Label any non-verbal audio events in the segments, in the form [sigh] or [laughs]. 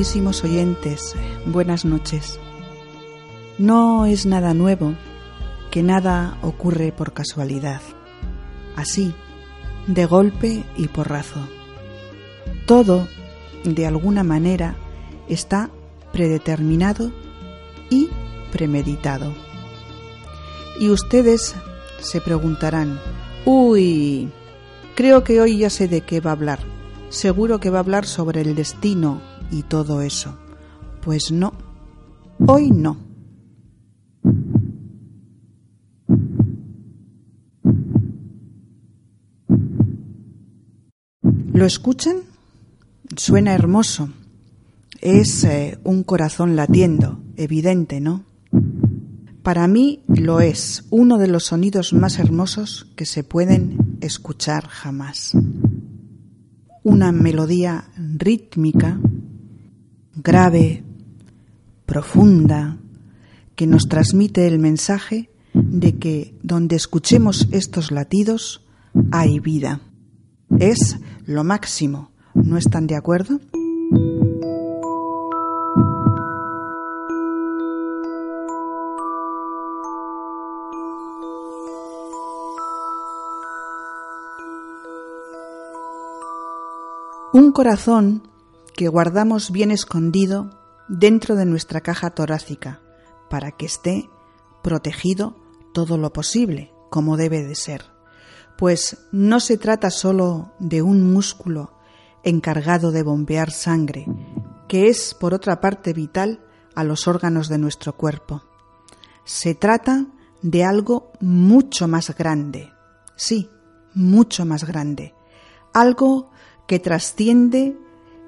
Queridísimos oyentes, buenas noches. No es nada nuevo, que nada ocurre por casualidad, así, de golpe y porrazo. Todo, de alguna manera, está predeterminado y premeditado. Y ustedes se preguntarán, uy, creo que hoy ya sé de qué va a hablar seguro que va a hablar sobre el destino y todo eso. Pues no, hoy no. ¿Lo escuchan? Suena hermoso. Es eh, un corazón latiendo, evidente, ¿no? Para mí lo es uno de los sonidos más hermosos que se pueden escuchar jamás una melodía rítmica, grave, profunda, que nos transmite el mensaje de que donde escuchemos estos latidos hay vida. Es lo máximo. ¿No están de acuerdo? Un corazón que guardamos bien escondido dentro de nuestra caja torácica para que esté protegido todo lo posible, como debe de ser. Pues no se trata solo de un músculo encargado de bombear sangre, que es por otra parte vital a los órganos de nuestro cuerpo. Se trata de algo mucho más grande, sí, mucho más grande, algo que trasciende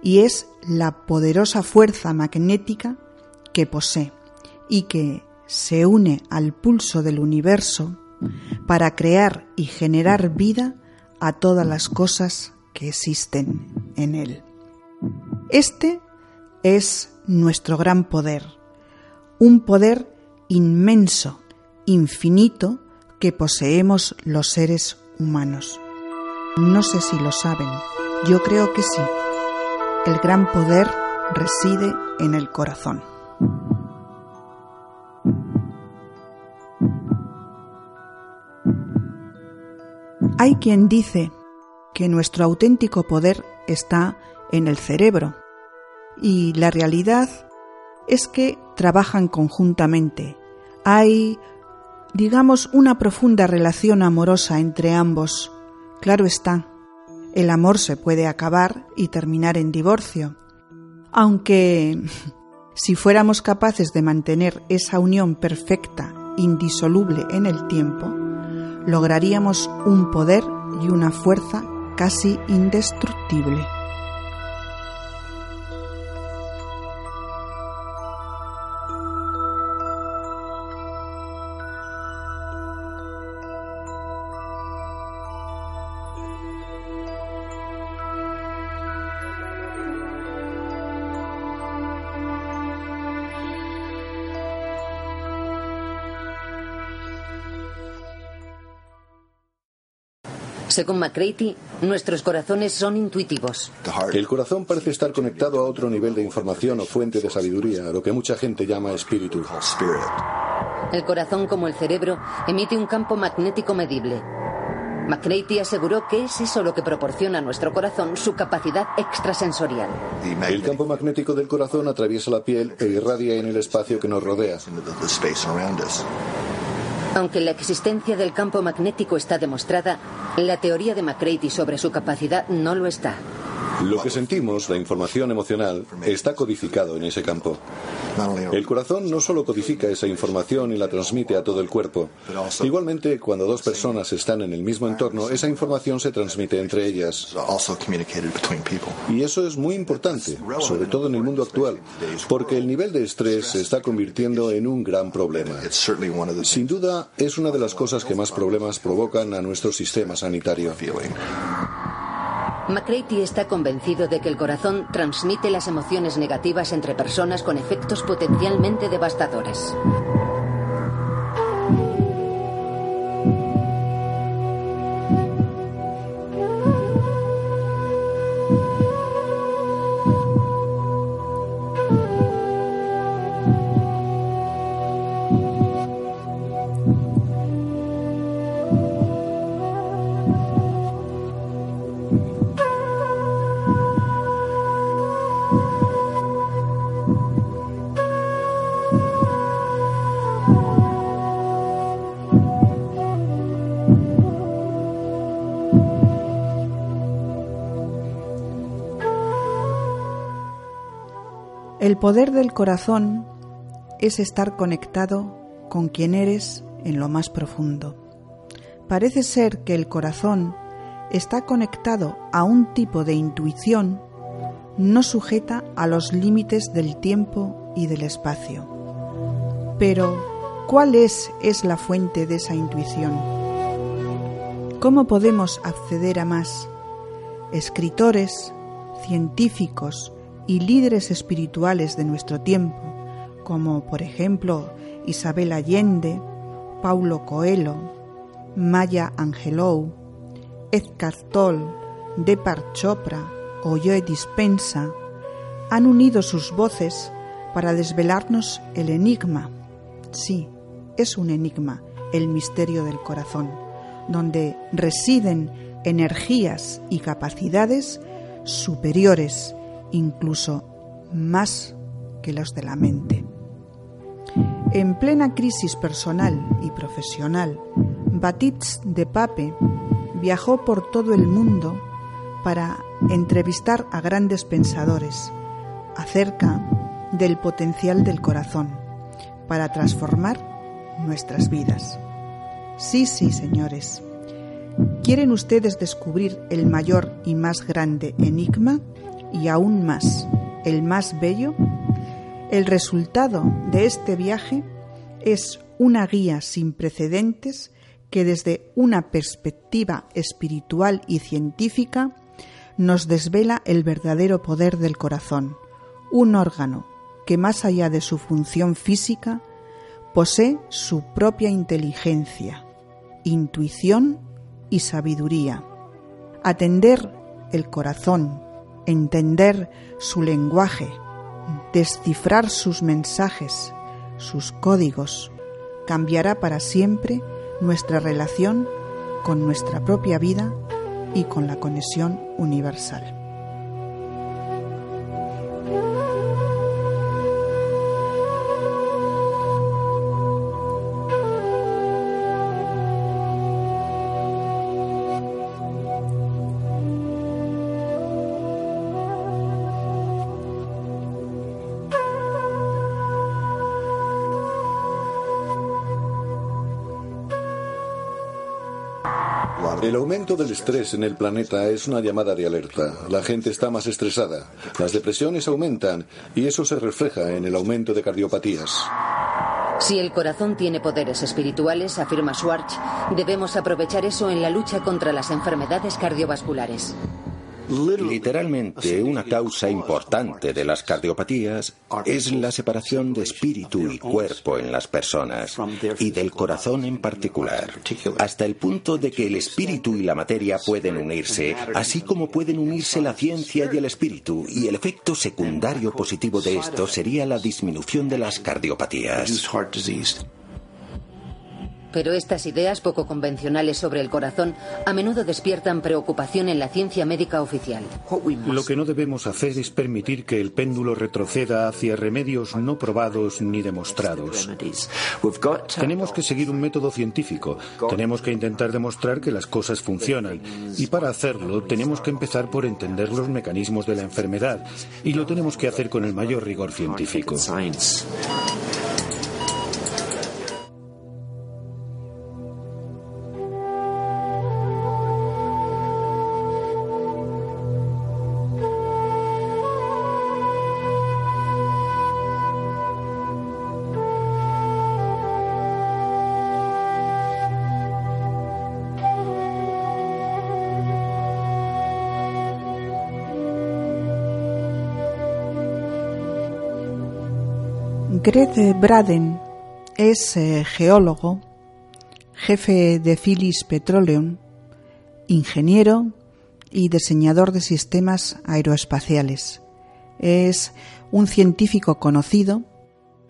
y es la poderosa fuerza magnética que posee y que se une al pulso del universo para crear y generar vida a todas las cosas que existen en él. Este es nuestro gran poder, un poder inmenso, infinito, que poseemos los seres humanos. No sé si lo saben, yo creo que sí. El gran poder reside en el corazón. Hay quien dice que nuestro auténtico poder está en el cerebro y la realidad es que trabajan conjuntamente. Hay, digamos, una profunda relación amorosa entre ambos. Claro está, el amor se puede acabar y terminar en divorcio. Aunque [laughs] si fuéramos capaces de mantener esa unión perfecta, indisoluble en el tiempo, lograríamos un poder y una fuerza casi indestructible. Según McCready, nuestros corazones son intuitivos. El corazón parece estar conectado a otro nivel de información o fuente de sabiduría, lo que mucha gente llama espíritu. El corazón, como el cerebro, emite un campo magnético medible. McCready aseguró que es eso lo que proporciona a nuestro corazón su capacidad extrasensorial. El campo magnético del corazón atraviesa la piel e irradia en el espacio que nos rodea. Aunque la existencia del campo magnético está demostrada, la teoría de McCready sobre su capacidad no lo está. Lo que sentimos, la información emocional, está codificado en ese campo. El corazón no solo codifica esa información y la transmite a todo el cuerpo. Igualmente, cuando dos personas están en el mismo entorno, esa información se transmite entre ellas. Y eso es muy importante, sobre todo en el mundo actual, porque el nivel de estrés se está convirtiendo en un gran problema. Sin duda, es una de las cosas que más problemas provocan a nuestro sistema sanitario. McCready está convencido de que el corazón transmite las emociones negativas entre personas con efectos potencialmente devastadores. Poder del corazón es estar conectado con quien eres en lo más profundo. Parece ser que el corazón está conectado a un tipo de intuición no sujeta a los límites del tiempo y del espacio. Pero, ¿cuál es, es la fuente de esa intuición? ¿Cómo podemos acceder a más? Escritores, científicos, y líderes espirituales de nuestro tiempo, como por ejemplo Isabel Allende, Paulo Coelho, Maya Angelou, Edgar Toll, Depar Chopra o Joe Dispensa, han unido sus voces para desvelarnos el enigma. Sí, es un enigma, el misterio del corazón, donde residen energías y capacidades superiores incluso más que los de la mente. En plena crisis personal y profesional, Batits de Pape viajó por todo el mundo para entrevistar a grandes pensadores acerca del potencial del corazón para transformar nuestras vidas. Sí, sí, señores. ¿Quieren ustedes descubrir el mayor y más grande enigma? Y aún más, el más bello, el resultado de este viaje es una guía sin precedentes que desde una perspectiva espiritual y científica nos desvela el verdadero poder del corazón, un órgano que más allá de su función física posee su propia inteligencia, intuición y sabiduría. Atender el corazón entender su lenguaje, descifrar sus mensajes, sus códigos, cambiará para siempre nuestra relación con nuestra propia vida y con la conexión universal. El aumento del estrés en el planeta es una llamada de alerta. La gente está más estresada, las depresiones aumentan y eso se refleja en el aumento de cardiopatías. Si el corazón tiene poderes espirituales, afirma Schwartz, debemos aprovechar eso en la lucha contra las enfermedades cardiovasculares. Literalmente, una causa importante de las cardiopatías es la separación de espíritu y cuerpo en las personas, y del corazón en particular, hasta el punto de que el espíritu y la materia pueden unirse, así como pueden unirse la ciencia y el espíritu, y el efecto secundario positivo de esto sería la disminución de las cardiopatías. Pero estas ideas poco convencionales sobre el corazón a menudo despiertan preocupación en la ciencia médica oficial. Lo que no debemos hacer es permitir que el péndulo retroceda hacia remedios no probados ni demostrados. Tenemos que seguir un método científico. Tenemos que intentar demostrar que las cosas funcionan. Y para hacerlo tenemos que empezar por entender los mecanismos de la enfermedad. Y lo tenemos que hacer con el mayor rigor científico. Greg Braden es eh, geólogo, jefe de Phillips Petroleum, ingeniero y diseñador de sistemas aeroespaciales. Es un científico conocido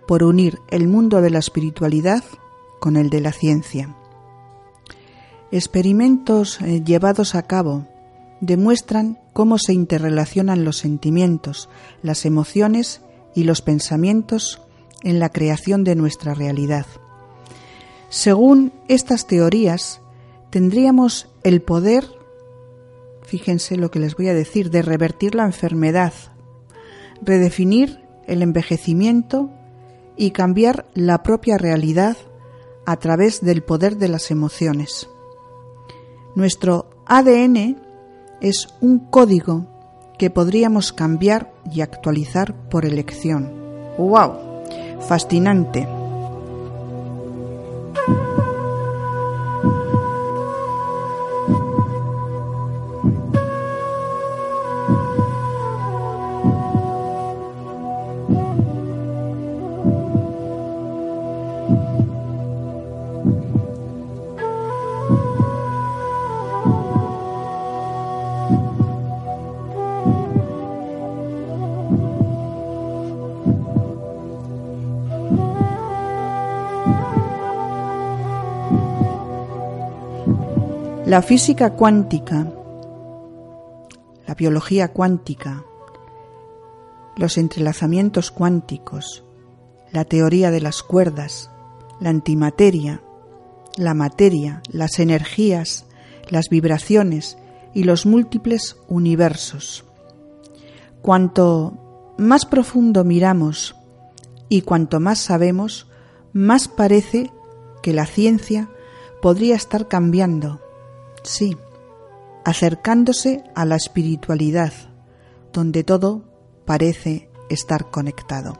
por unir el mundo de la espiritualidad con el de la ciencia. Experimentos eh, llevados a cabo demuestran cómo se interrelacionan los sentimientos, las emociones y los pensamientos en la creación de nuestra realidad. Según estas teorías, tendríamos el poder, fíjense lo que les voy a decir, de revertir la enfermedad, redefinir el envejecimiento y cambiar la propia realidad a través del poder de las emociones. Nuestro ADN es un código que podríamos cambiar y actualizar por elección. ¡Wow! Fascinante. La física cuántica, la biología cuántica, los entrelazamientos cuánticos, la teoría de las cuerdas, la antimateria, la materia, las energías, las vibraciones y los múltiples universos. Cuanto más profundo miramos y cuanto más sabemos, más parece que la ciencia podría estar cambiando Sí, acercándose a la espiritualidad, donde todo parece estar conectado.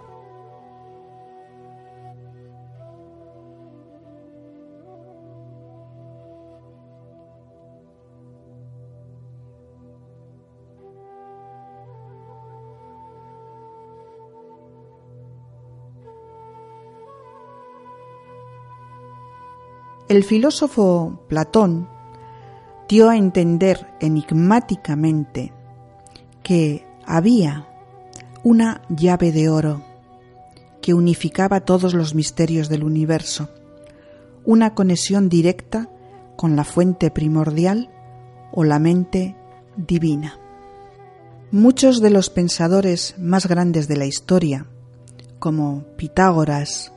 El filósofo Platón dio a entender enigmáticamente que había una llave de oro que unificaba todos los misterios del universo, una conexión directa con la fuente primordial o la mente divina. Muchos de los pensadores más grandes de la historia, como Pitágoras,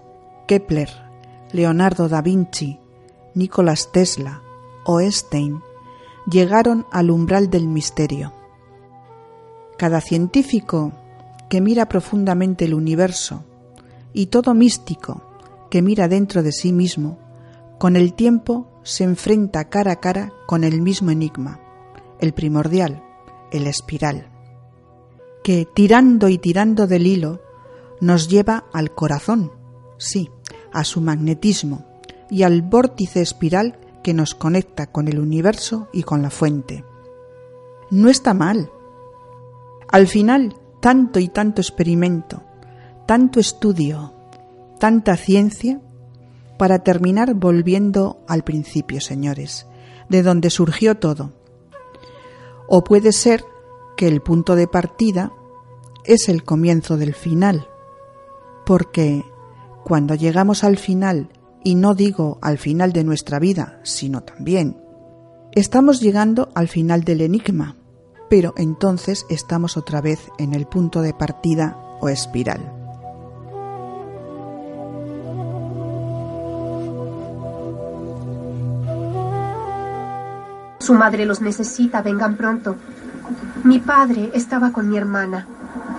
Kepler, Leonardo da Vinci, Nicolás Tesla o Einstein, llegaron al umbral del misterio. Cada científico que mira profundamente el universo y todo místico que mira dentro de sí mismo, con el tiempo se enfrenta cara a cara con el mismo enigma, el primordial, el espiral, que tirando y tirando del hilo nos lleva al corazón, sí, a su magnetismo y al vórtice espiral que nos conecta con el universo y con la fuente. no está mal. Al final, tanto y tanto experimento, tanto estudio, tanta ciencia, para terminar volviendo al principio, señores, de donde surgió todo. O puede ser que el punto de partida es el comienzo del final, porque cuando llegamos al final, y no digo al final de nuestra vida, sino también, estamos llegando al final del enigma, pero entonces estamos otra vez en el punto de partida o espiral. Su madre los necesita, vengan pronto. Mi padre estaba con mi hermana.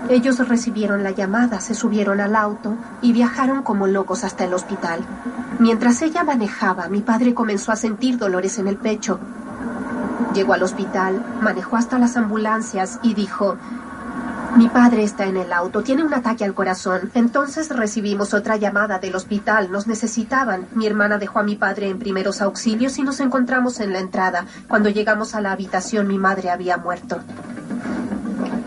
Ellos recibieron la llamada, se subieron al auto y viajaron como locos hasta el hospital. Mientras ella manejaba, mi padre comenzó a sentir dolores en el pecho. Llegó al hospital, manejó hasta las ambulancias y dijo, mi padre está en el auto, tiene un ataque al corazón. Entonces recibimos otra llamada del hospital, nos necesitaban. Mi hermana dejó a mi padre en primeros auxilios y nos encontramos en la entrada. Cuando llegamos a la habitación mi madre había muerto.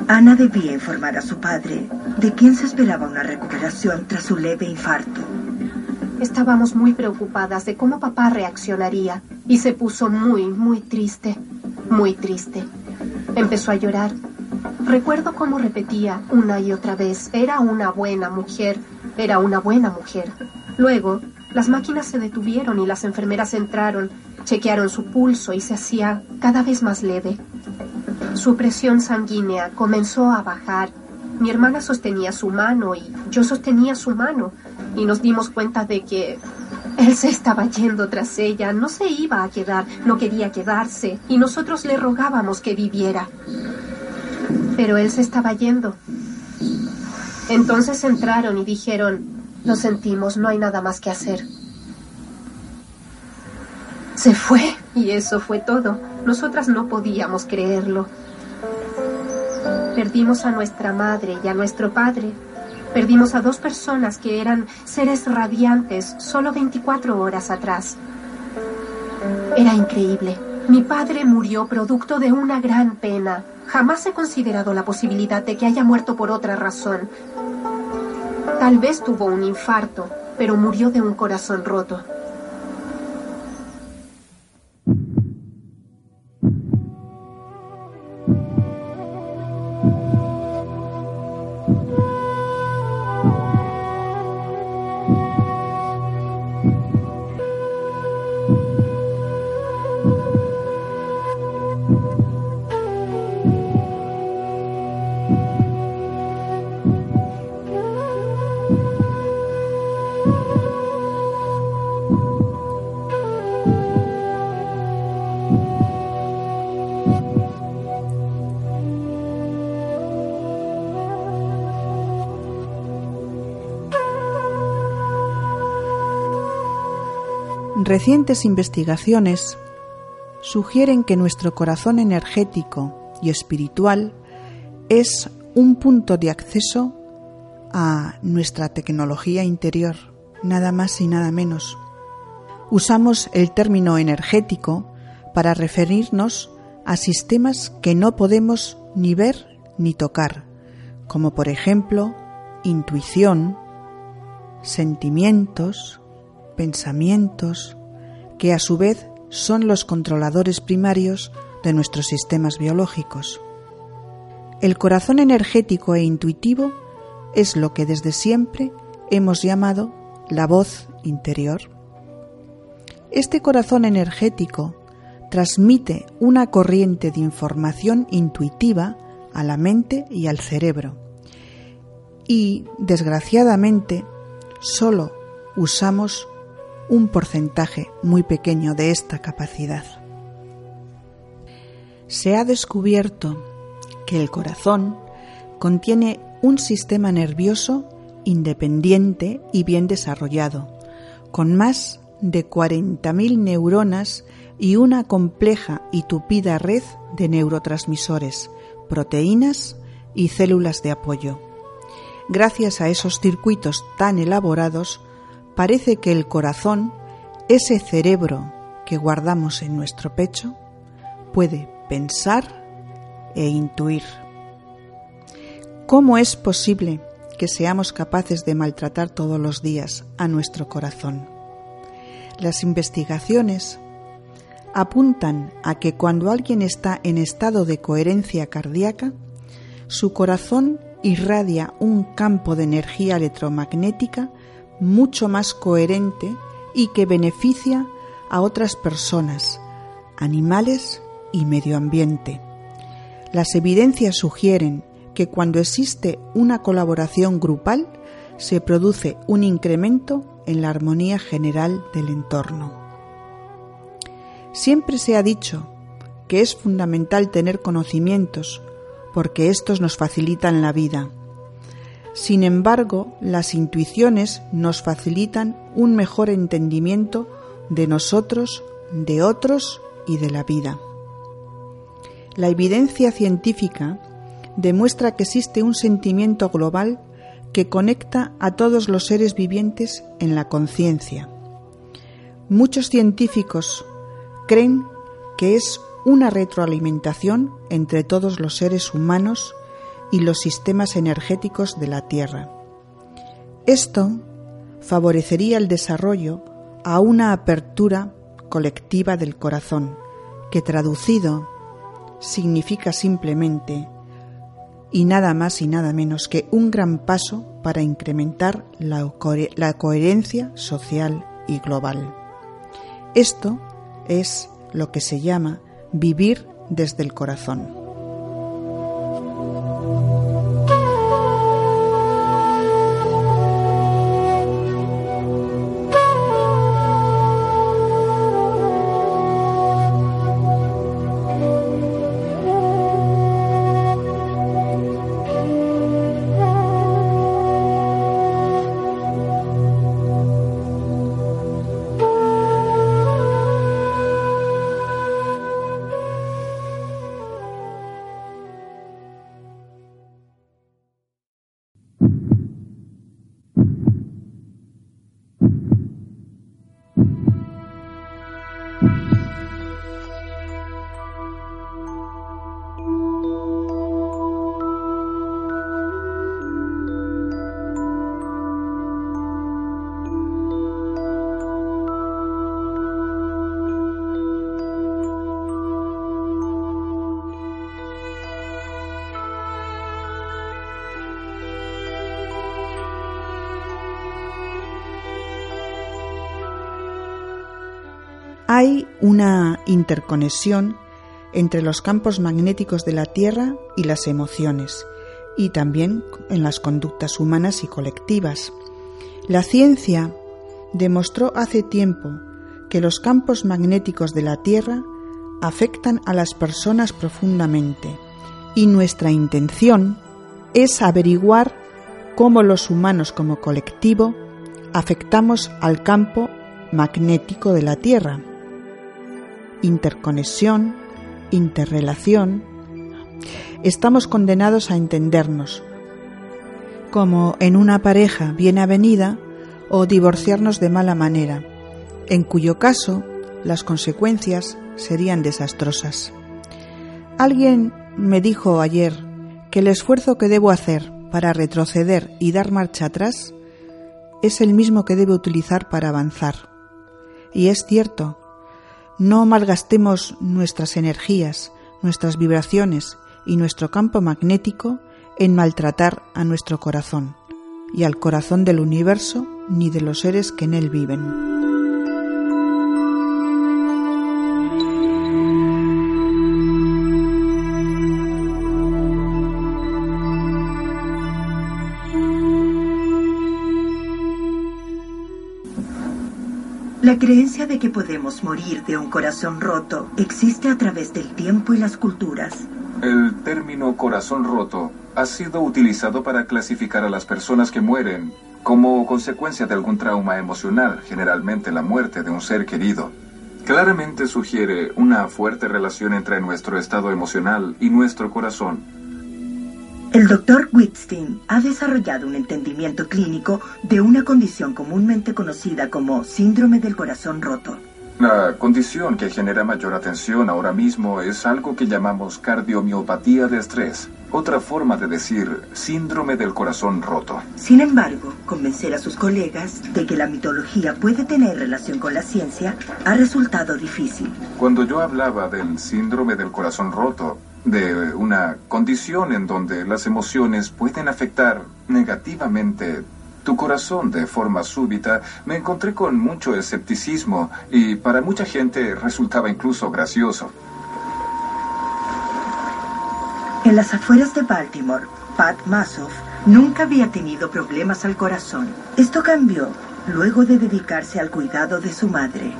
Ana debía informar a su padre de quién se esperaba una recuperación tras su leve infarto. Estábamos muy preocupadas de cómo papá reaccionaría y se puso muy, muy triste, muy triste. Empezó a llorar. Recuerdo cómo repetía una y otra vez, era una buena mujer, era una buena mujer. Luego, las máquinas se detuvieron y las enfermeras entraron, chequearon su pulso y se hacía cada vez más leve. Su presión sanguínea comenzó a bajar. Mi hermana sostenía su mano y yo sostenía su mano y nos dimos cuenta de que él se estaba yendo tras ella, no se iba a quedar, no quería quedarse y nosotros le rogábamos que viviera. Pero él se estaba yendo. Entonces entraron y dijeron, lo sentimos, no hay nada más que hacer. Se fue y eso fue todo. Nosotras no podíamos creerlo. Perdimos a nuestra madre y a nuestro padre. Perdimos a dos personas que eran seres radiantes solo 24 horas atrás. Era increíble. Mi padre murió producto de una gran pena. Jamás he considerado la posibilidad de que haya muerto por otra razón. Tal vez tuvo un infarto, pero murió de un corazón roto. Recientes investigaciones sugieren que nuestro corazón energético y espiritual es un punto de acceso a nuestra tecnología interior, nada más y nada menos. Usamos el término energético para referirnos a sistemas que no podemos ni ver ni tocar, como por ejemplo intuición, sentimientos, pensamientos, que a su vez son los controladores primarios de nuestros sistemas biológicos. El corazón energético e intuitivo es lo que desde siempre hemos llamado la voz interior. Este corazón energético transmite una corriente de información intuitiva a la mente y al cerebro. Y, desgraciadamente, solo usamos un porcentaje muy pequeño de esta capacidad. Se ha descubierto que el corazón contiene un sistema nervioso independiente y bien desarrollado, con más de 40.000 neuronas y una compleja y tupida red de neurotransmisores, proteínas y células de apoyo. Gracias a esos circuitos tan elaborados, parece que el corazón, ese cerebro que guardamos en nuestro pecho, puede pensar, e intuir. ¿Cómo es posible que seamos capaces de maltratar todos los días a nuestro corazón? Las investigaciones apuntan a que cuando alguien está en estado de coherencia cardíaca, su corazón irradia un campo de energía electromagnética mucho más coherente y que beneficia a otras personas, animales y medio ambiente. Las evidencias sugieren que cuando existe una colaboración grupal se produce un incremento en la armonía general del entorno. Siempre se ha dicho que es fundamental tener conocimientos porque estos nos facilitan la vida. Sin embargo, las intuiciones nos facilitan un mejor entendimiento de nosotros, de otros y de la vida. La evidencia científica demuestra que existe un sentimiento global que conecta a todos los seres vivientes en la conciencia. Muchos científicos creen que es una retroalimentación entre todos los seres humanos y los sistemas energéticos de la Tierra. Esto favorecería el desarrollo a una apertura colectiva del corazón, que traducido significa simplemente y nada más y nada menos que un gran paso para incrementar la, coherencia social y global. Esto es lo que se llama vivir desde el corazón. Una interconexión entre los campos magnéticos de la Tierra y las emociones, y también en las conductas humanas y colectivas. La ciencia demostró hace tiempo que los campos magnéticos de la Tierra afectan a las personas profundamente, y nuestra intención es averiguar cómo los humanos como colectivo afectamos al campo magnético de la Tierra interconexión, interrelación, estamos condenados a entendernos, como en una pareja bien avenida o divorciarnos de mala manera, en cuyo caso las consecuencias serían desastrosas. Alguien me dijo ayer que el esfuerzo que debo hacer para retroceder y dar marcha atrás es el mismo que debo utilizar para avanzar. Y es cierto, no malgastemos nuestras energías, nuestras vibraciones y nuestro campo magnético en maltratar a nuestro corazón y al corazón del universo ni de los seres que en él viven. La creencia de que podemos morir de un corazón roto existe a través del tiempo y las culturas. El término corazón roto ha sido utilizado para clasificar a las personas que mueren como consecuencia de algún trauma emocional, generalmente la muerte de un ser querido. Claramente sugiere una fuerte relación entre nuestro estado emocional y nuestro corazón. El doctor Wittstein ha desarrollado un entendimiento clínico de una condición comúnmente conocida como síndrome del corazón roto. La condición que genera mayor atención ahora mismo es algo que llamamos cardiomiopatía de estrés, otra forma de decir síndrome del corazón roto. Sin embargo, convencer a sus colegas de que la mitología puede tener relación con la ciencia ha resultado difícil. Cuando yo hablaba del síndrome del corazón roto, de una condición en donde las emociones pueden afectar negativamente tu corazón de forma súbita, me encontré con mucho escepticismo y para mucha gente resultaba incluso gracioso. En las afueras de Baltimore, Pat Masoff nunca había tenido problemas al corazón. Esto cambió luego de dedicarse al cuidado de su madre.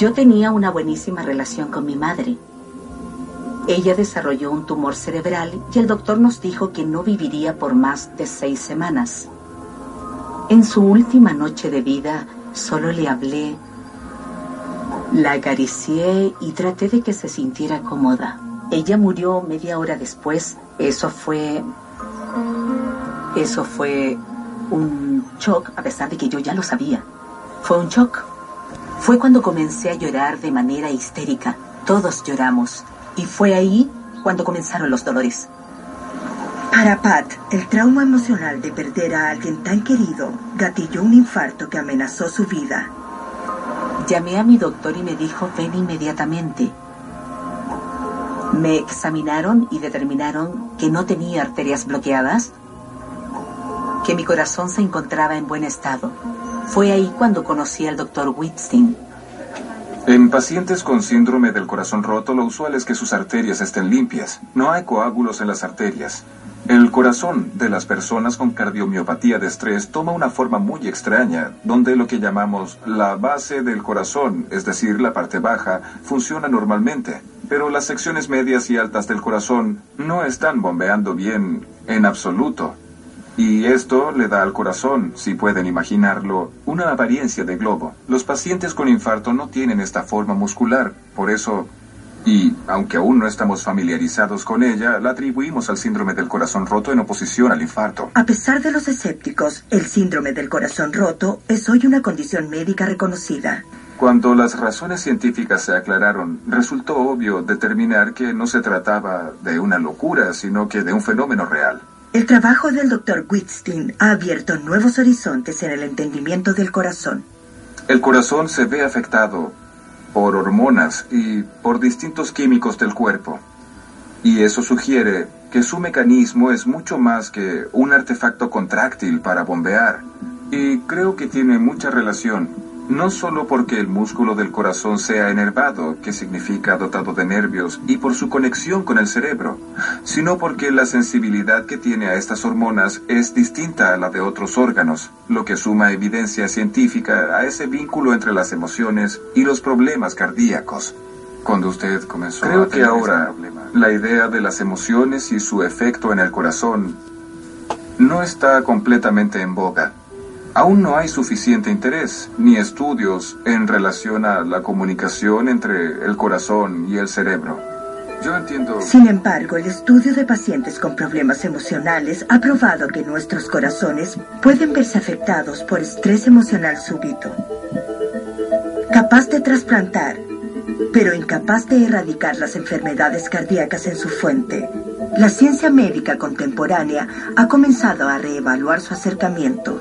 Yo tenía una buenísima relación con mi madre. Ella desarrolló un tumor cerebral y el doctor nos dijo que no viviría por más de seis semanas. En su última noche de vida solo le hablé, la acaricié y traté de que se sintiera cómoda. Ella murió media hora después. Eso fue... Eso fue un shock, a pesar de que yo ya lo sabía. Fue un shock. Fue cuando comencé a llorar de manera histérica. Todos lloramos. Y fue ahí cuando comenzaron los dolores. Para Pat, el trauma emocional de perder a alguien tan querido gatilló un infarto que amenazó su vida. Llamé a mi doctor y me dijo ven inmediatamente. Me examinaron y determinaron que no tenía arterias bloqueadas, que mi corazón se encontraba en buen estado. Fue ahí cuando conocí al doctor Whitstein. En pacientes con síndrome del corazón roto, lo usual es que sus arterias estén limpias. No hay coágulos en las arterias. El corazón de las personas con cardiomiopatía de estrés toma una forma muy extraña, donde lo que llamamos la base del corazón, es decir, la parte baja, funciona normalmente, pero las secciones medias y altas del corazón no están bombeando bien en absoluto. Y esto le da al corazón, si pueden imaginarlo, una apariencia de globo. Los pacientes con infarto no tienen esta forma muscular, por eso, y aunque aún no estamos familiarizados con ella, la atribuimos al síndrome del corazón roto en oposición al infarto. A pesar de los escépticos, el síndrome del corazón roto es hoy una condición médica reconocida. Cuando las razones científicas se aclararon, resultó obvio determinar que no se trataba de una locura, sino que de un fenómeno real. El trabajo del Dr. Whitstein ha abierto nuevos horizontes en el entendimiento del corazón. El corazón se ve afectado por hormonas y por distintos químicos del cuerpo. Y eso sugiere que su mecanismo es mucho más que un artefacto contráctil para bombear. Y creo que tiene mucha relación no solo porque el músculo del corazón sea enervado, que significa dotado de nervios, y por su conexión con el cerebro, sino porque la sensibilidad que tiene a estas hormonas es distinta a la de otros órganos, lo que suma evidencia científica a ese vínculo entre las emociones y los problemas cardíacos. Cuando usted comenzó Creo que ahora la idea de las emociones y su efecto en el corazón no está completamente en boga. Aún no hay suficiente interés ni estudios en relación a la comunicación entre el corazón y el cerebro. Sin embargo, el estudio de pacientes con problemas emocionales ha probado que nuestros corazones pueden verse afectados por estrés emocional súbito. Capaz de trasplantar, pero incapaz de erradicar las enfermedades cardíacas en su fuente. La ciencia médica contemporánea ha comenzado a reevaluar su acercamiento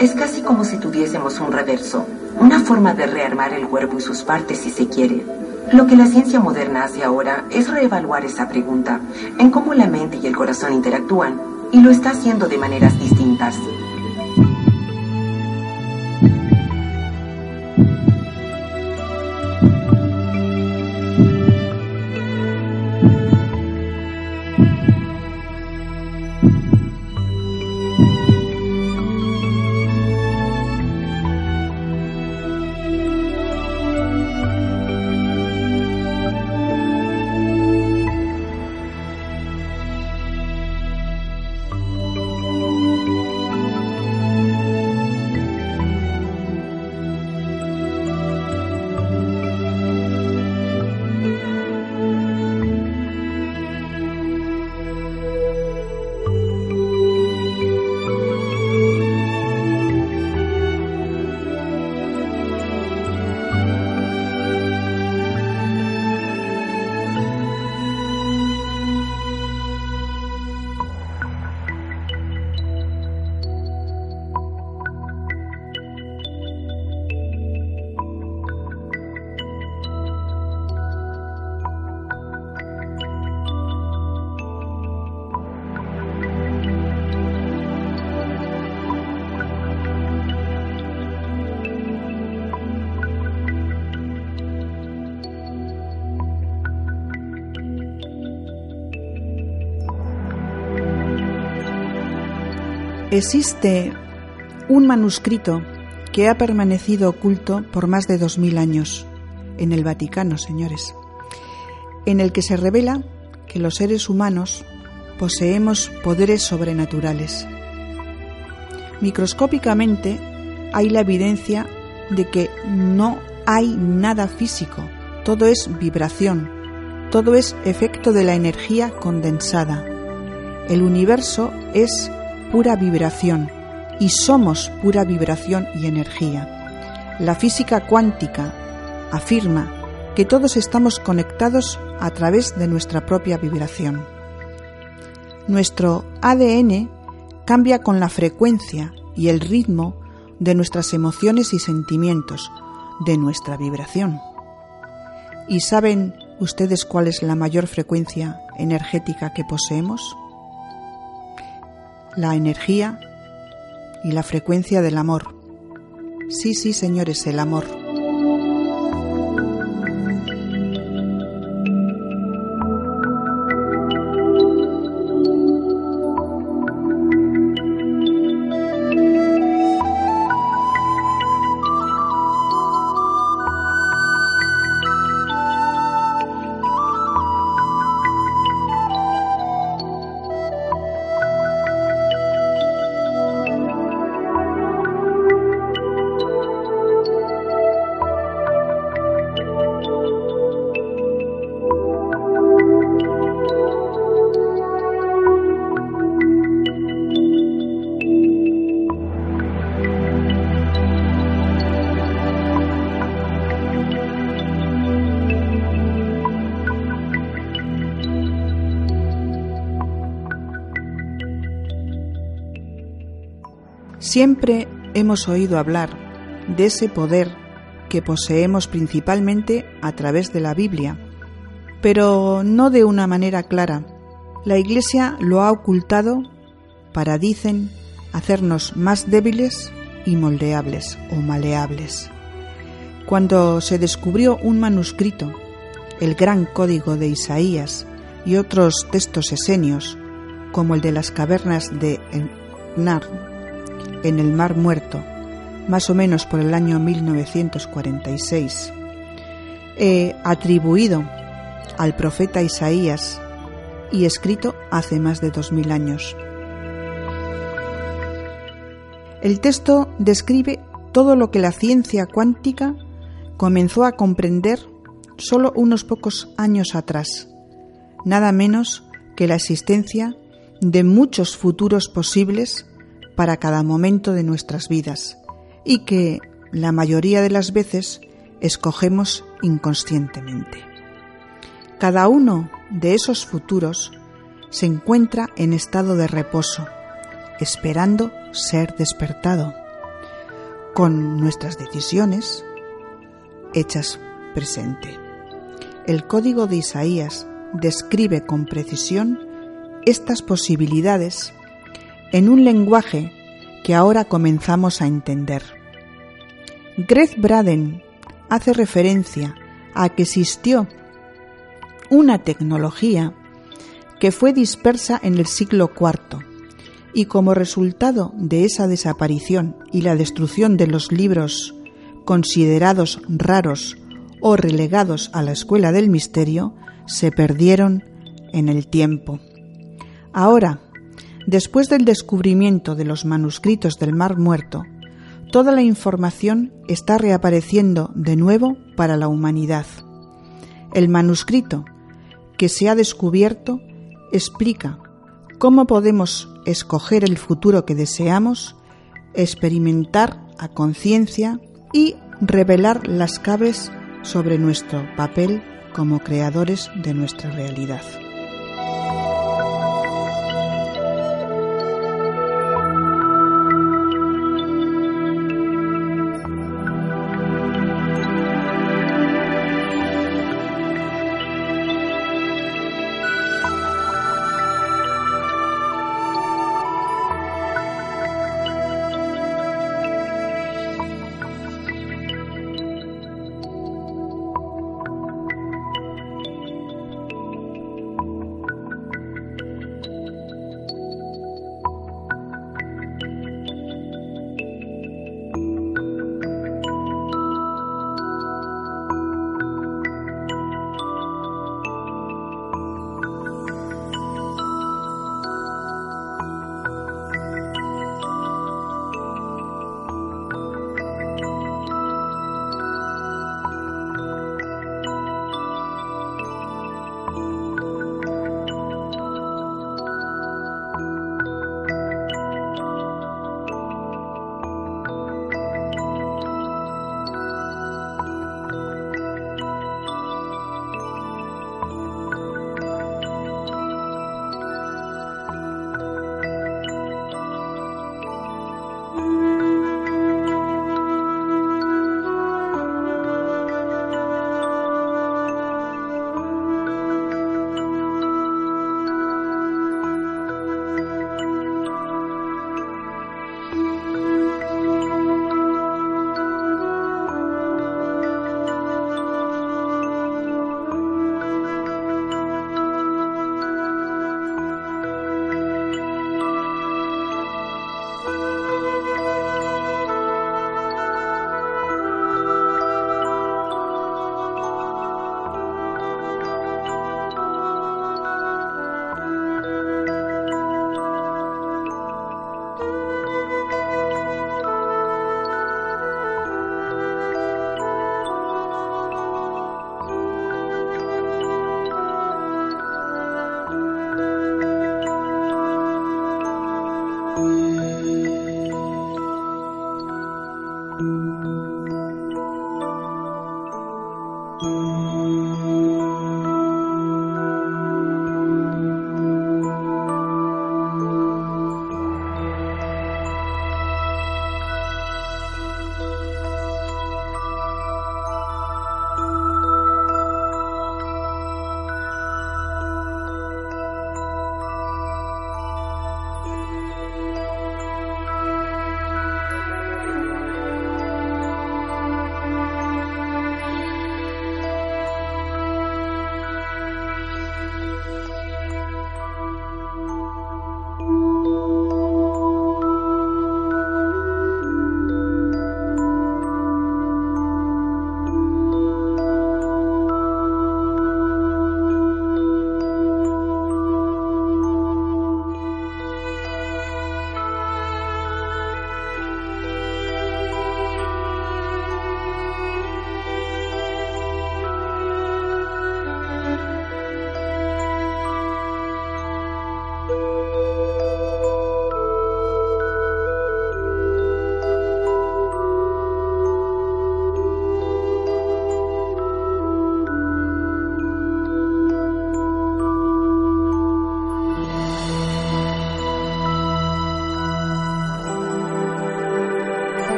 es casi como si tuviésemos un reverso, una forma de rearmar el cuerpo y sus partes si se quiere. Lo que la ciencia moderna hace ahora es reevaluar esa pregunta en cómo la mente y el corazón interactúan, y lo está haciendo de maneras distintas. Existe un manuscrito que ha permanecido oculto por más de dos mil años en el Vaticano, señores, en el que se revela que los seres humanos poseemos poderes sobrenaturales. Microscópicamente hay la evidencia de que no hay nada físico, todo es vibración, todo es efecto de la energía condensada. El universo es pura vibración y somos pura vibración y energía. La física cuántica afirma que todos estamos conectados a través de nuestra propia vibración. Nuestro ADN cambia con la frecuencia y el ritmo de nuestras emociones y sentimientos, de nuestra vibración. ¿Y saben ustedes cuál es la mayor frecuencia energética que poseemos? La energía y la frecuencia del amor. Sí, sí, señores, el amor. Siempre hemos oído hablar de ese poder que poseemos principalmente a través de la Biblia, pero no de una manera clara. La Iglesia lo ha ocultado para, dicen, hacernos más débiles y moldeables o maleables. Cuando se descubrió un manuscrito, el gran código de Isaías y otros textos esenios, como el de las cavernas de Nar en el Mar Muerto, más o menos por el año 1946, he atribuido al profeta Isaías y escrito hace más de dos mil años. El texto describe todo lo que la ciencia cuántica comenzó a comprender solo unos pocos años atrás, nada menos que la existencia de muchos futuros posibles para cada momento de nuestras vidas y que la mayoría de las veces escogemos inconscientemente. Cada uno de esos futuros se encuentra en estado de reposo, esperando ser despertado, con nuestras decisiones hechas presente. El código de Isaías describe con precisión estas posibilidades en un lenguaje que ahora comenzamos a entender. Greg Braden hace referencia a que existió una tecnología que fue dispersa en el siglo IV y como resultado de esa desaparición y la destrucción de los libros considerados raros o relegados a la escuela del misterio, se perdieron en el tiempo. Ahora, Después del descubrimiento de los manuscritos del Mar Muerto, toda la información está reapareciendo de nuevo para la humanidad. El manuscrito que se ha descubierto explica cómo podemos escoger el futuro que deseamos, experimentar a conciencia y revelar las claves sobre nuestro papel como creadores de nuestra realidad.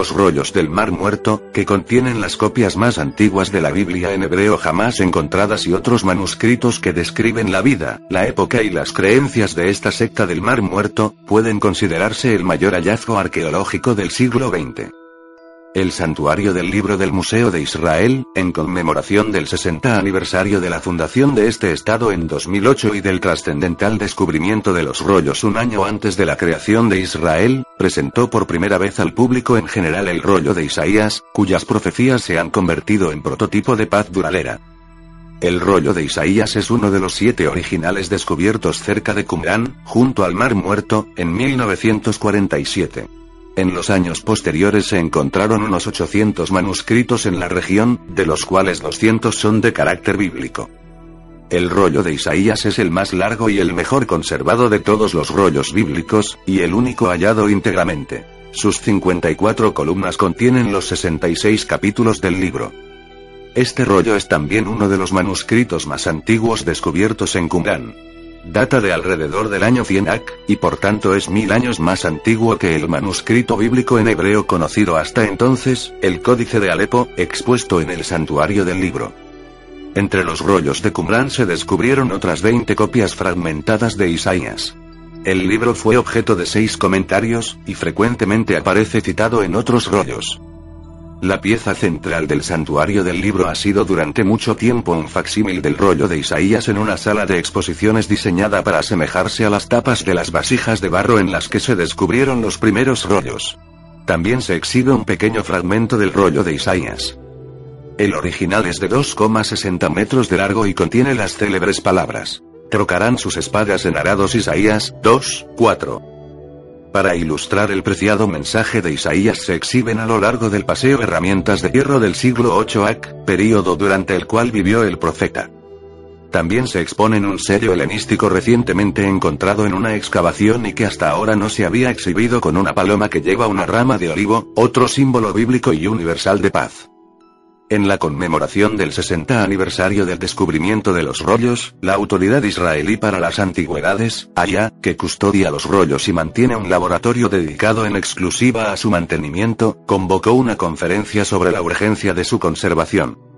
Los rollos del Mar Muerto, que contienen las copias más antiguas de la Biblia en hebreo jamás encontradas y otros manuscritos que describen la vida, la época y las creencias de esta secta del Mar Muerto, pueden considerarse el mayor hallazgo arqueológico del siglo XX. El santuario del libro del Museo de Israel, en conmemoración del 60 aniversario de la fundación de este estado en 2008 y del trascendental descubrimiento de los rollos un año antes de la creación de Israel, presentó por primera vez al público en general el rollo de Isaías, cuyas profecías se han convertido en prototipo de paz duradera. El rollo de Isaías es uno de los siete originales descubiertos cerca de Qumran, junto al Mar Muerto, en 1947. En los años posteriores se encontraron unos 800 manuscritos en la región, de los cuales 200 son de carácter bíblico. El rollo de Isaías es el más largo y el mejor conservado de todos los rollos bíblicos, y el único hallado íntegramente. Sus 54 columnas contienen los 66 capítulos del libro. Este rollo es también uno de los manuscritos más antiguos descubiertos en Qumran. Data de alrededor del año 100 AC, y por tanto es mil años más antiguo que el manuscrito bíblico en hebreo conocido hasta entonces, el Códice de Alepo, expuesto en el santuario del libro. Entre los rollos de Qumran se descubrieron otras 20 copias fragmentadas de Isaías. El libro fue objeto de seis comentarios, y frecuentemente aparece citado en otros rollos. La pieza central del santuario del libro ha sido durante mucho tiempo un facsímil del rollo de Isaías en una sala de exposiciones diseñada para asemejarse a las tapas de las vasijas de barro en las que se descubrieron los primeros rollos. También se exhibe un pequeño fragmento del rollo de Isaías. El original es de 2,60 metros de largo y contiene las célebres palabras. Trocarán sus espadas en arados Isaías 2, 4. Para ilustrar el preciado mensaje de Isaías se exhiben a lo largo del paseo herramientas de hierro del siglo 8 AC, período durante el cual vivió el profeta. También se exponen un sello helenístico recientemente encontrado en una excavación y que hasta ahora no se había exhibido con una paloma que lleva una rama de olivo, otro símbolo bíblico y universal de paz. En la conmemoración del 60 aniversario del descubrimiento de los rollos, la Autoridad Israelí para las Antigüedades, allá, que custodia los rollos y mantiene un laboratorio dedicado en exclusiva a su mantenimiento, convocó una conferencia sobre la urgencia de su conservación.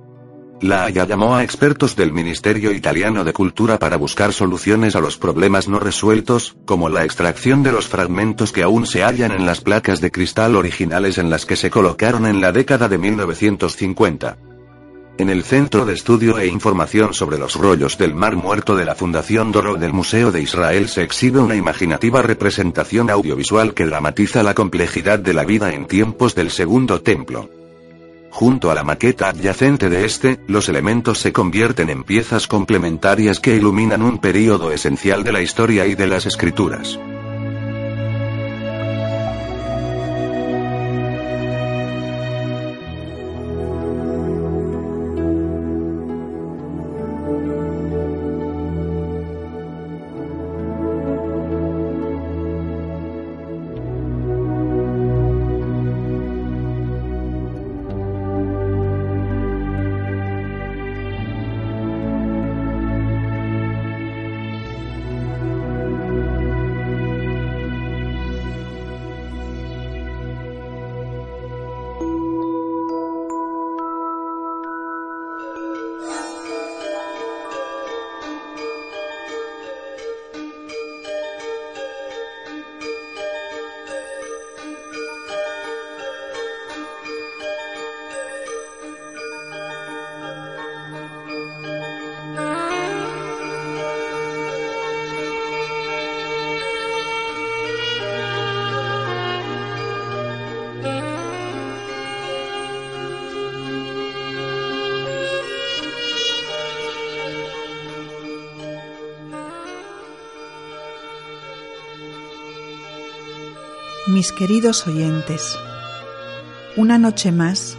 La Haya llamó a expertos del Ministerio Italiano de Cultura para buscar soluciones a los problemas no resueltos, como la extracción de los fragmentos que aún se hallan en las placas de cristal originales en las que se colocaron en la década de 1950. En el Centro de Estudio e Información sobre los Rollos del Mar Muerto de la Fundación Doro del Museo de Israel se exhibe una imaginativa representación audiovisual que dramatiza la complejidad de la vida en tiempos del Segundo Templo. Junto a la maqueta adyacente de este, los elementos se convierten en piezas complementarias que iluminan un período esencial de la historia y de las escrituras. Mis queridos oyentes, una noche más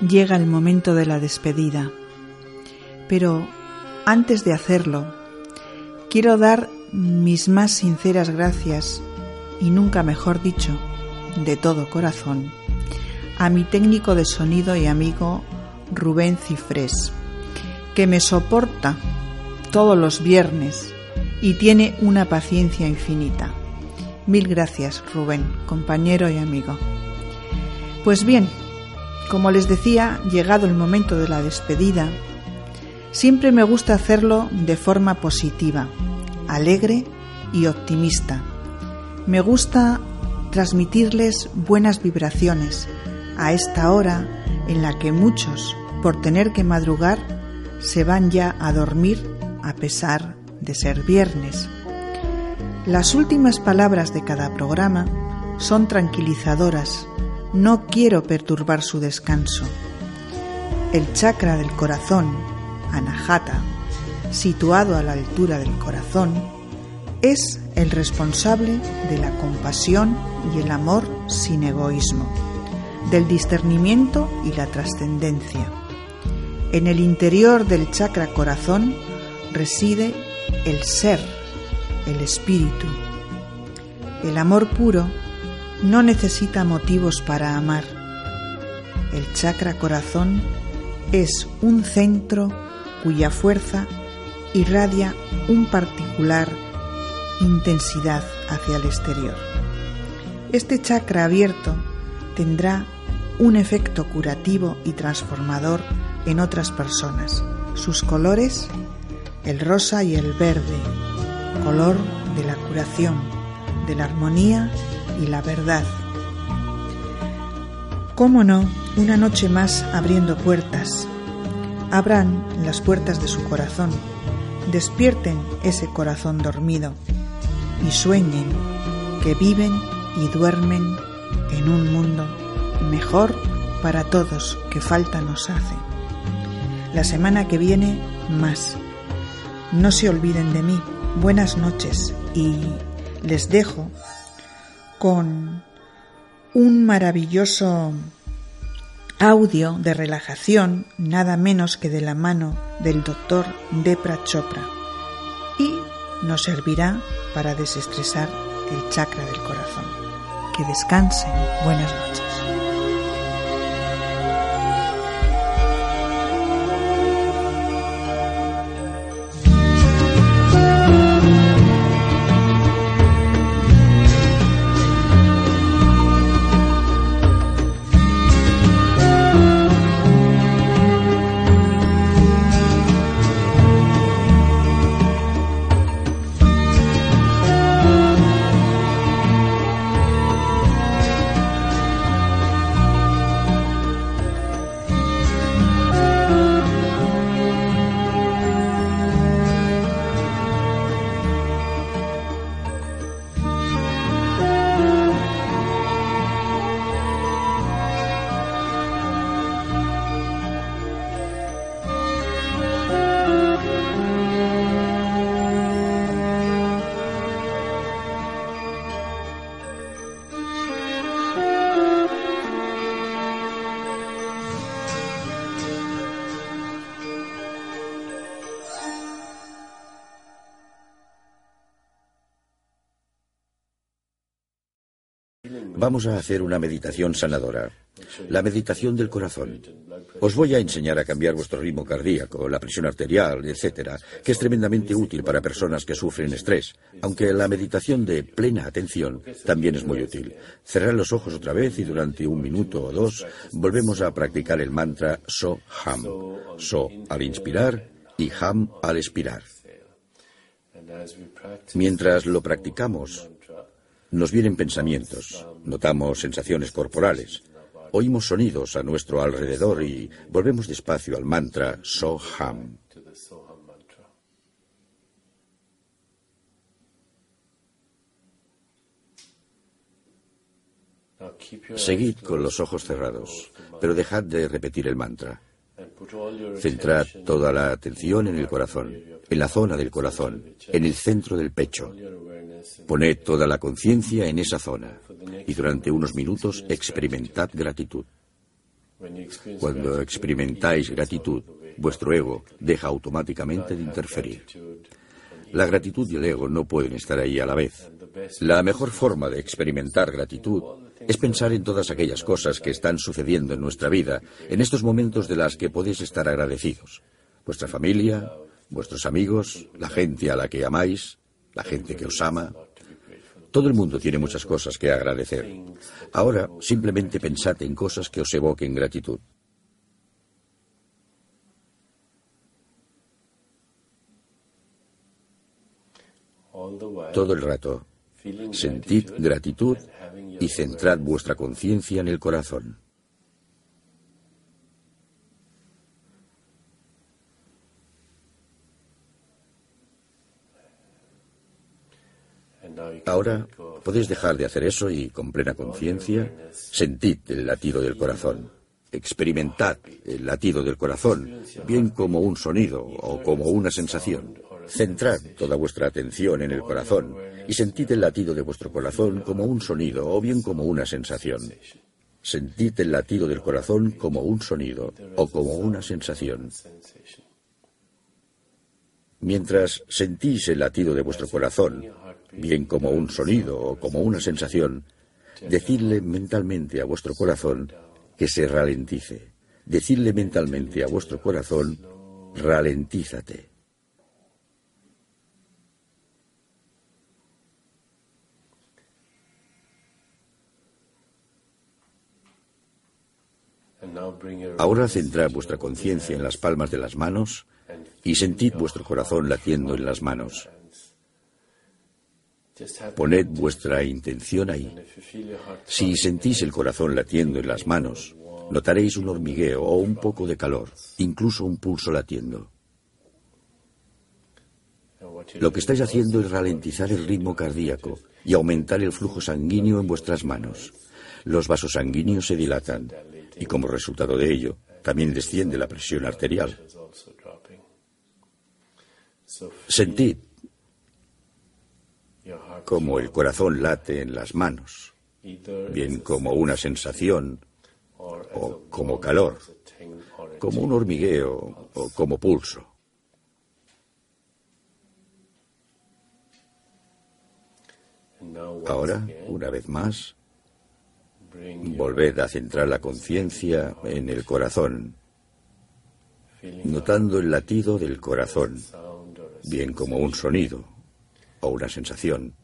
llega el momento de la despedida, pero antes de hacerlo, quiero dar mis más sinceras gracias, y nunca mejor dicho, de todo corazón, a mi técnico de sonido y amigo Rubén Cifrés, que me soporta todos los viernes y tiene una paciencia infinita. Mil gracias, Rubén, compañero y amigo. Pues bien, como les decía, llegado el momento de la despedida, siempre me gusta hacerlo de forma positiva, alegre y optimista. Me gusta transmitirles buenas vibraciones a esta hora en la que muchos, por tener que madrugar, se van ya a dormir a pesar de ser viernes. Las últimas palabras de cada programa son tranquilizadoras. No quiero perturbar su descanso. El chakra del corazón, Anahata, situado a la altura del corazón, es el responsable de la compasión y el amor sin egoísmo, del discernimiento y la trascendencia. En el interior del chakra corazón reside el ser, el espíritu. El amor puro no necesita motivos para amar. El chakra corazón es un centro cuya fuerza irradia un particular intensidad hacia el exterior. Este chakra abierto tendrá un efecto curativo y transformador en otras personas. Sus colores, el rosa y el verde, color de la curación, de la armonía y la verdad. ¿Cómo no? Una noche más abriendo puertas. Abran las puertas de su corazón, despierten ese corazón dormido y sueñen que viven y duermen en un mundo mejor para todos que falta nos hace. La semana que viene más. No se olviden de mí. Buenas noches y les dejo con un maravilloso audio de relajación, nada menos que de la mano del doctor Depra Chopra, y nos servirá para desestresar el chakra del corazón. Que descansen. Buenas noches. Vamos a hacer una meditación sanadora. La meditación del corazón. Os voy a enseñar a cambiar vuestro ritmo cardíaco, la presión arterial, etcétera, que es tremendamente útil para personas que sufren estrés, aunque la meditación de plena atención también es muy útil. Cerrar los ojos otra vez y durante un minuto o dos volvemos a practicar el mantra So Ham. So al inspirar y Ham al expirar. Mientras lo practicamos, nos vienen pensamientos, notamos sensaciones corporales, oímos sonidos a nuestro alrededor y volvemos despacio al mantra Soham. Seguid con los ojos cerrados, pero dejad de repetir el mantra. Centrad toda la atención en el corazón, en la zona del corazón, en el centro del pecho. Poned toda la conciencia en esa zona y durante unos minutos experimentad gratitud. Cuando experimentáis gratitud, vuestro ego deja automáticamente de interferir. La gratitud y el ego no pueden estar ahí a la vez. La mejor forma de experimentar gratitud es pensar en todas aquellas cosas que están sucediendo en nuestra vida, en estos momentos de las que podéis estar agradecidos. Vuestra familia, vuestros amigos, la gente a la que amáis, la gente que os ama. Todo el mundo tiene muchas cosas que agradecer. Ahora simplemente pensad en cosas que os evoquen gratitud. Todo el rato, sentid gratitud y centrad vuestra conciencia en el corazón. Ahora podéis dejar de hacer eso y con plena conciencia sentid el latido del corazón. Experimentad el latido del corazón, bien como un sonido o como una sensación. Centrad toda vuestra atención en el corazón y sentid el latido de vuestro corazón como un sonido o bien como una sensación. Sentid el latido del corazón como un sonido o como una sensación. Mientras sentís el latido de vuestro corazón, bien como un sonido o como una sensación, decidle mentalmente a vuestro corazón que se ralentice. Decidle mentalmente a vuestro corazón, ralentízate. Ahora centrad vuestra conciencia en las palmas de las manos y sentid vuestro corazón latiendo en las manos. Poned vuestra intención ahí. Si sentís el corazón latiendo en las manos, notaréis un hormigueo o un poco de calor, incluso un pulso latiendo. Lo que estáis haciendo es ralentizar el ritmo cardíaco y aumentar el flujo sanguíneo en vuestras manos. Los vasos sanguíneos se dilatan y como resultado de ello, también desciende la presión arterial. Sentid como el corazón late en las manos, bien como una sensación o como calor, como un hormigueo o como pulso. Ahora, una vez más, volved a centrar la conciencia en el corazón, notando el latido del corazón, bien como un sonido o una sensación.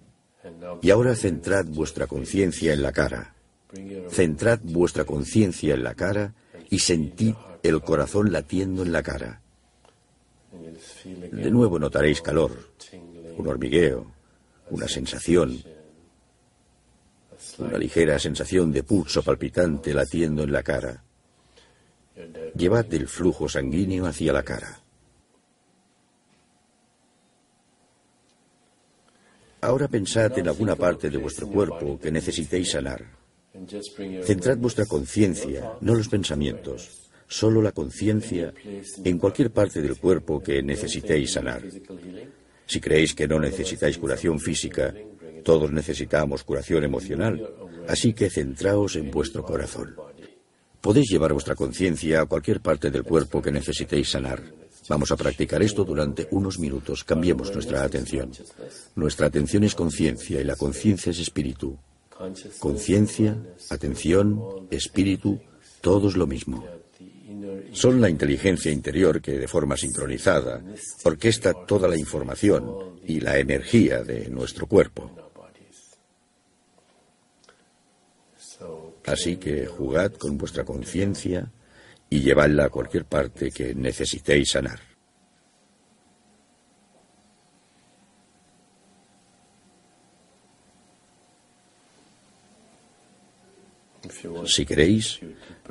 Y ahora centrad vuestra conciencia en la cara. Centrad vuestra conciencia en la cara y sentid el corazón latiendo en la cara. De nuevo notaréis calor, un hormigueo, una sensación, una ligera sensación de pulso palpitante latiendo en la cara. Llevad el flujo sanguíneo hacia la cara. Ahora pensad en alguna parte de vuestro cuerpo que necesitéis sanar. Centrad vuestra conciencia, no los pensamientos, solo la conciencia en cualquier parte del cuerpo que necesitéis sanar. Si creéis que no necesitáis curación física, todos necesitamos curación emocional, así que centraos en vuestro corazón. Podéis llevar vuestra conciencia a cualquier parte del cuerpo que necesitéis sanar. Vamos a practicar esto durante unos minutos. Cambiemos nuestra atención. Nuestra atención es conciencia y la conciencia es espíritu. Conciencia, atención, espíritu, todo es lo mismo. Son la inteligencia interior que de forma sincronizada orquesta toda la información y la energía de nuestro cuerpo. Así que jugad con vuestra conciencia y llevadla a cualquier parte que necesitéis sanar. Si queréis,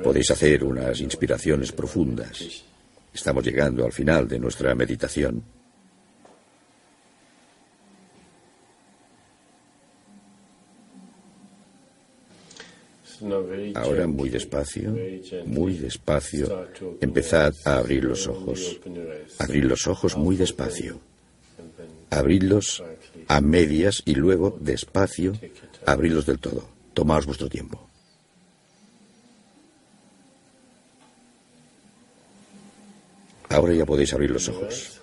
podéis hacer unas inspiraciones profundas. Estamos llegando al final de nuestra meditación. Ahora muy despacio, muy despacio, empezad a abrir los ojos. Abrid los ojos muy despacio. Abridlos a medias y luego despacio, abridlos del todo. Tomaos vuestro tiempo. Ahora ya podéis abrir los ojos.